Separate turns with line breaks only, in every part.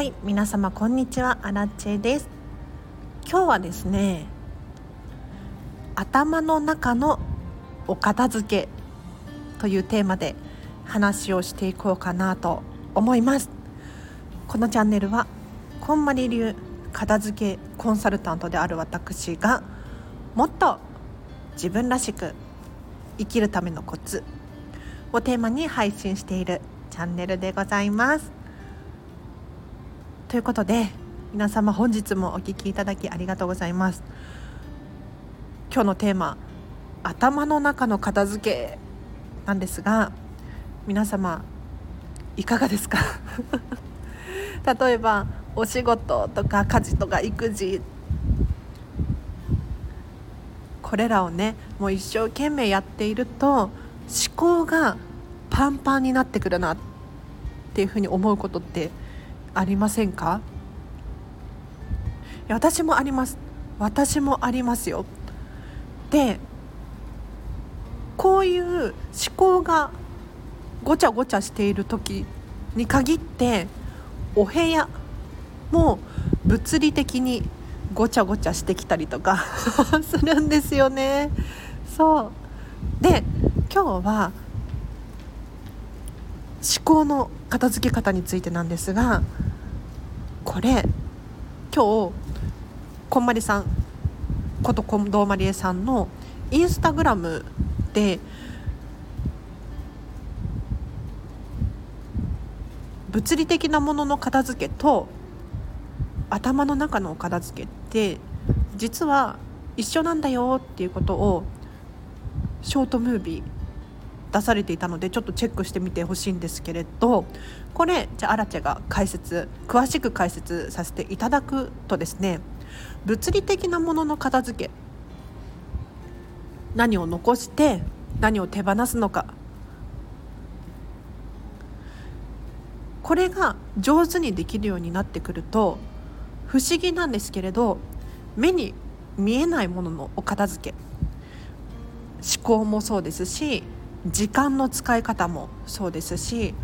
はい皆様こんにちは。アラチェです。今日はですね頭の中のお片付けというテーマで話をしていこうかなと思います。このチャンネルはこんまり流片付けコンサルタントである私がもっと自分らしく生きるためのコツをテーマに配信しているチャンネルでございます。ということで皆様本日もお聴きいただきありがとうございます。今日のテーマ頭の中の片付けなんですが皆様いかがですか？例えばお仕事とか家事とか育児。これらをねもう一生懸命やっていると思考がパンパンになってくるなっていうふうに思うことってありませんか？私もあります。私もありますよ。でこういう思考がごちゃごちゃしている時に限ってお部屋も物理的にごちゃごちゃしてきたりとか するんですよね。そう。で今日は思考の片付け方についてなんですがこれ今日こんまりさんこと近藤まりえさんのインスタグラムで物理的なものの片付けと頭の中の片付けって実は一緒なんだよっていうことをショートムービー出されていたのでちょっとチェックしてみてほしいんですけれどこれじゃあアラチェが解説詳しく解説させていただくとですね物理的なものの片付け何を残して何を手放すのかこれが上手にできるようになってくると不思議なんですけれど目に見えないもののお片付け思考もそうですし時間の使い方もそうですし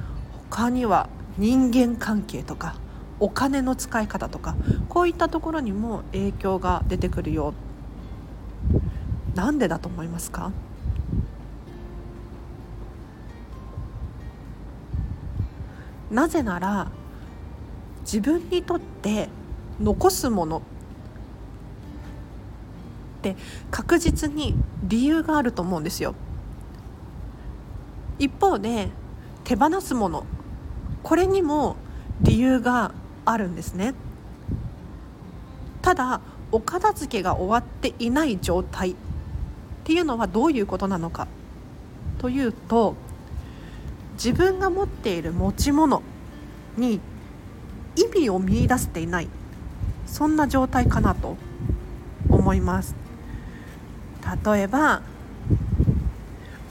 他には人間関係とかお金の使い方とかこういったところにも影響が出てくるよなんでだと思いますか？なぜなら自分にとって残すものって確実に理由があると思うんですよ。一方で手放すもの。これにも理由があるんですね。ただお片付けが終わっていない状態。っていうのはどういうことなのか。というと自分が持っている持ち物。に意味を見いだせていない。そんな状態かなと。思います。例えば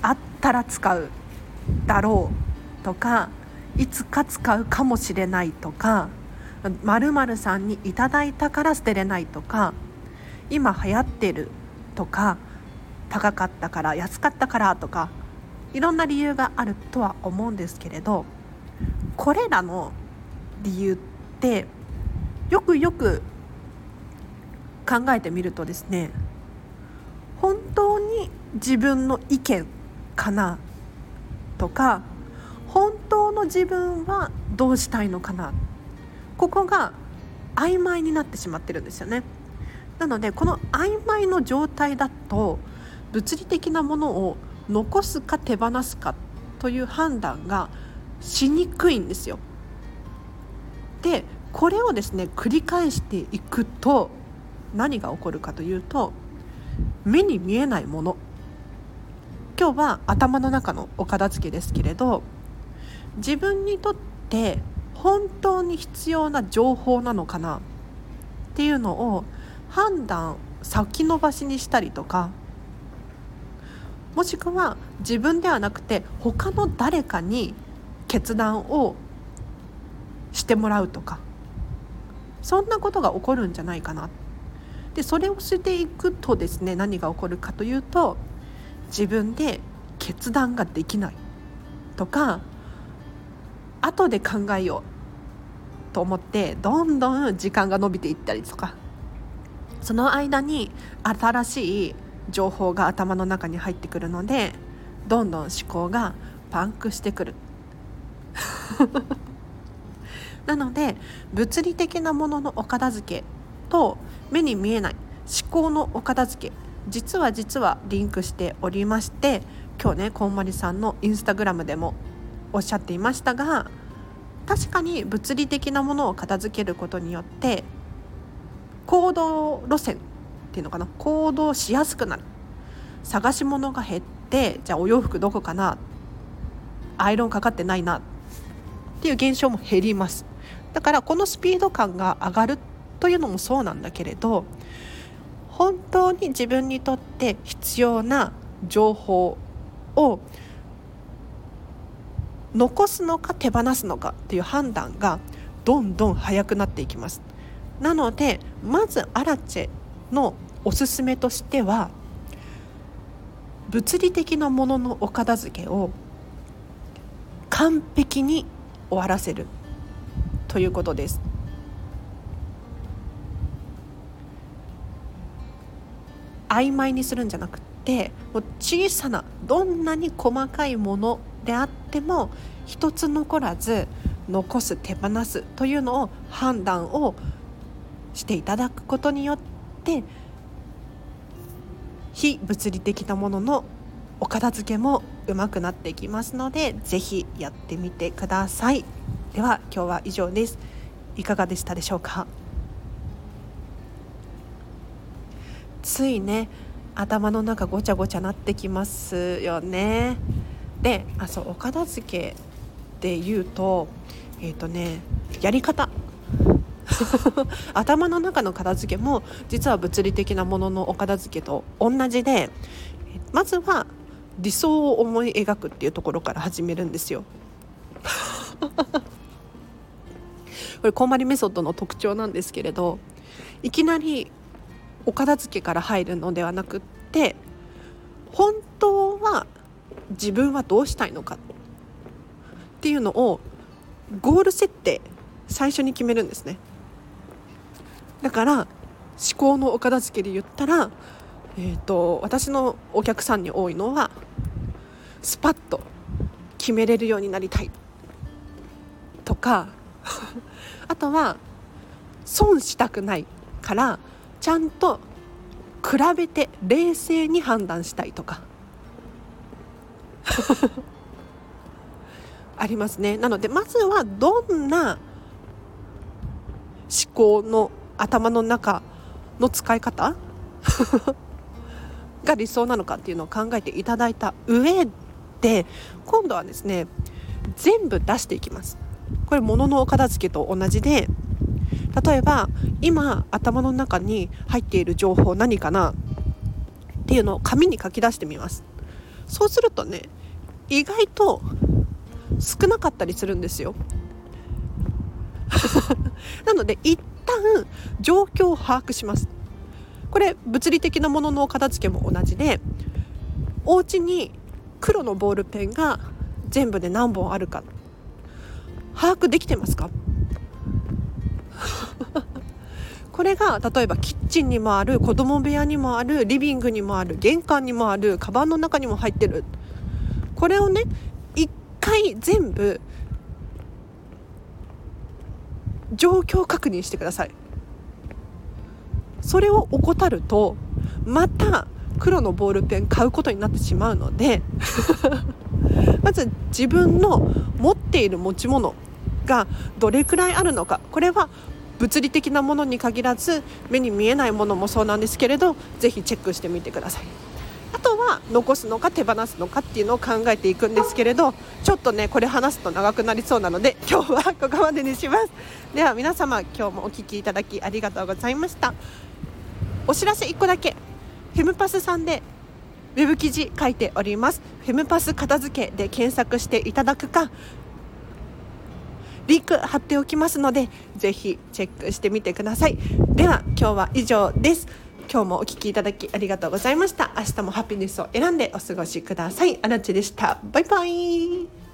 あったら使う。だろうとかいつか使うかもしれないとか〇〇さんにいただいたから捨てれないとか今流行ってるとか高かったから安かったからとかいろんな理由があるとは思うんですけれどこれらの理由ってよくよく考えてみるとですね本当に自分の意見かなとか本当の自分はどうしたいのかな。ここが曖昧になってしまってるんですよね。なのでこの曖昧の状態だと物理的なものを残すか手放すかという判断がしにくいんですよ。でこれをですね繰り返していくと何が起こるかというと目に見えないもの。今日は頭の中のお片付けですけれど自分にとって本当に必要な情報なのかな？っていうのを判断先延ばしにしたりとかもしくは自分ではなくて他の誰かに決断をしてもらうとかそんなことが起こるんじゃないかな。でそれをしていくとですね何が起こるかというと自分で決断ができないとか後で考えようと思ってどんどん時間が伸びていったりとかその間に新しい情報が頭の中に入ってくるのでどんどん思考がパンクしてくる。なので物理的なもののお片付けと目に見えない思考のお片付け実は実はリンクしておりまして今日ねこんまりさんのインスタグラムでもおっしゃっていましたが確かに物理的なものを片付けることによって行動路線っていうのかな行動しやすくなる。探し物が減ってじゃあお洋服どこかなアイロンかかってないなっていう現象も減ります。だからこのスピード感が上がるというのもそうなんだけれど本当に自分にとって必要な情報を残すのか手放すのかっていう判断がどんどん早くなっていきます。なのでまずアラチェのおすすめとしては物理的なもののお片付けを完璧に終わらせるということです。曖昧にするんじゃなくてもう小さなどんなに細かいものであっても一つ残らず残す手放すというのを判断をしていただくことによって非物理的なもののお片付けもうまくなっていきますのでぜひやってみてください。では今日は以上です。いかがでしたでしょうか？ついね頭の中ごちゃごちゃなってきますよねであそうお片付けで言うとえっ、ー、とねやり方 頭の中の片付けも実は物理的なもののお片付けと同じでまずは理想を思い描くっていうところから始めるんですよ。これこんまりメソッドの特徴なんですけれどいきなりお片付けから入るのではなくって本当は自分はどうしたいのかっていうのをゴール設定最初に決めるんですね。だから思考のお片付けで言ったら、えーと、私のお客さんに多いのはスパッと決めれるようになりたい。とかあとは損したくないからちゃんと比べて冷静に判断したいとか。ありますね。なのでまずはどんな思考の頭の中の使い方？が理想なのかっていうのを考えていただいた上で今度はですね全部出していきます。これ物のお片付けと同じで例えば今頭の中に入っている情報何かな？っていうのを紙に書き出してみます。そうするとね意外と少なかったりするんですよ。なので一旦状況を把握します。これ物理的なものの片付けも同じでお家に黒のボールペンが全部で何本あるか把握できてますか？これが例えばキッチンにもある子供部屋にもあるリビングにもある玄関にもあるカバンの中にも入ってる。これをね一回全部状況確認してください。それを怠るとまた黒のボールペン買うことになってしまうので まず自分の持っている持ち物がどれくらいあるのか。これは物理的なものに限らず目に見えないものもそうなんですけれどぜひチェックしてみてください。あとは残すのか手放すのかっていうのを考えていくんですけれどちょっとねこれ話すと長くなりそうなので 今日はここまでにします。では皆様今日もお聴きいただきありがとうございました。お知らせ1個だけ。フェムパスさんでウェブ記事書いております。フェムパス片付けで検索していただくかリンク貼っておきますのでぜひチェックしてみてください。では今日は以上です。今日もお聴きいただきありがとうございました。明日もハピネスを選んでお過ごしください。あらちでした。バイバイ。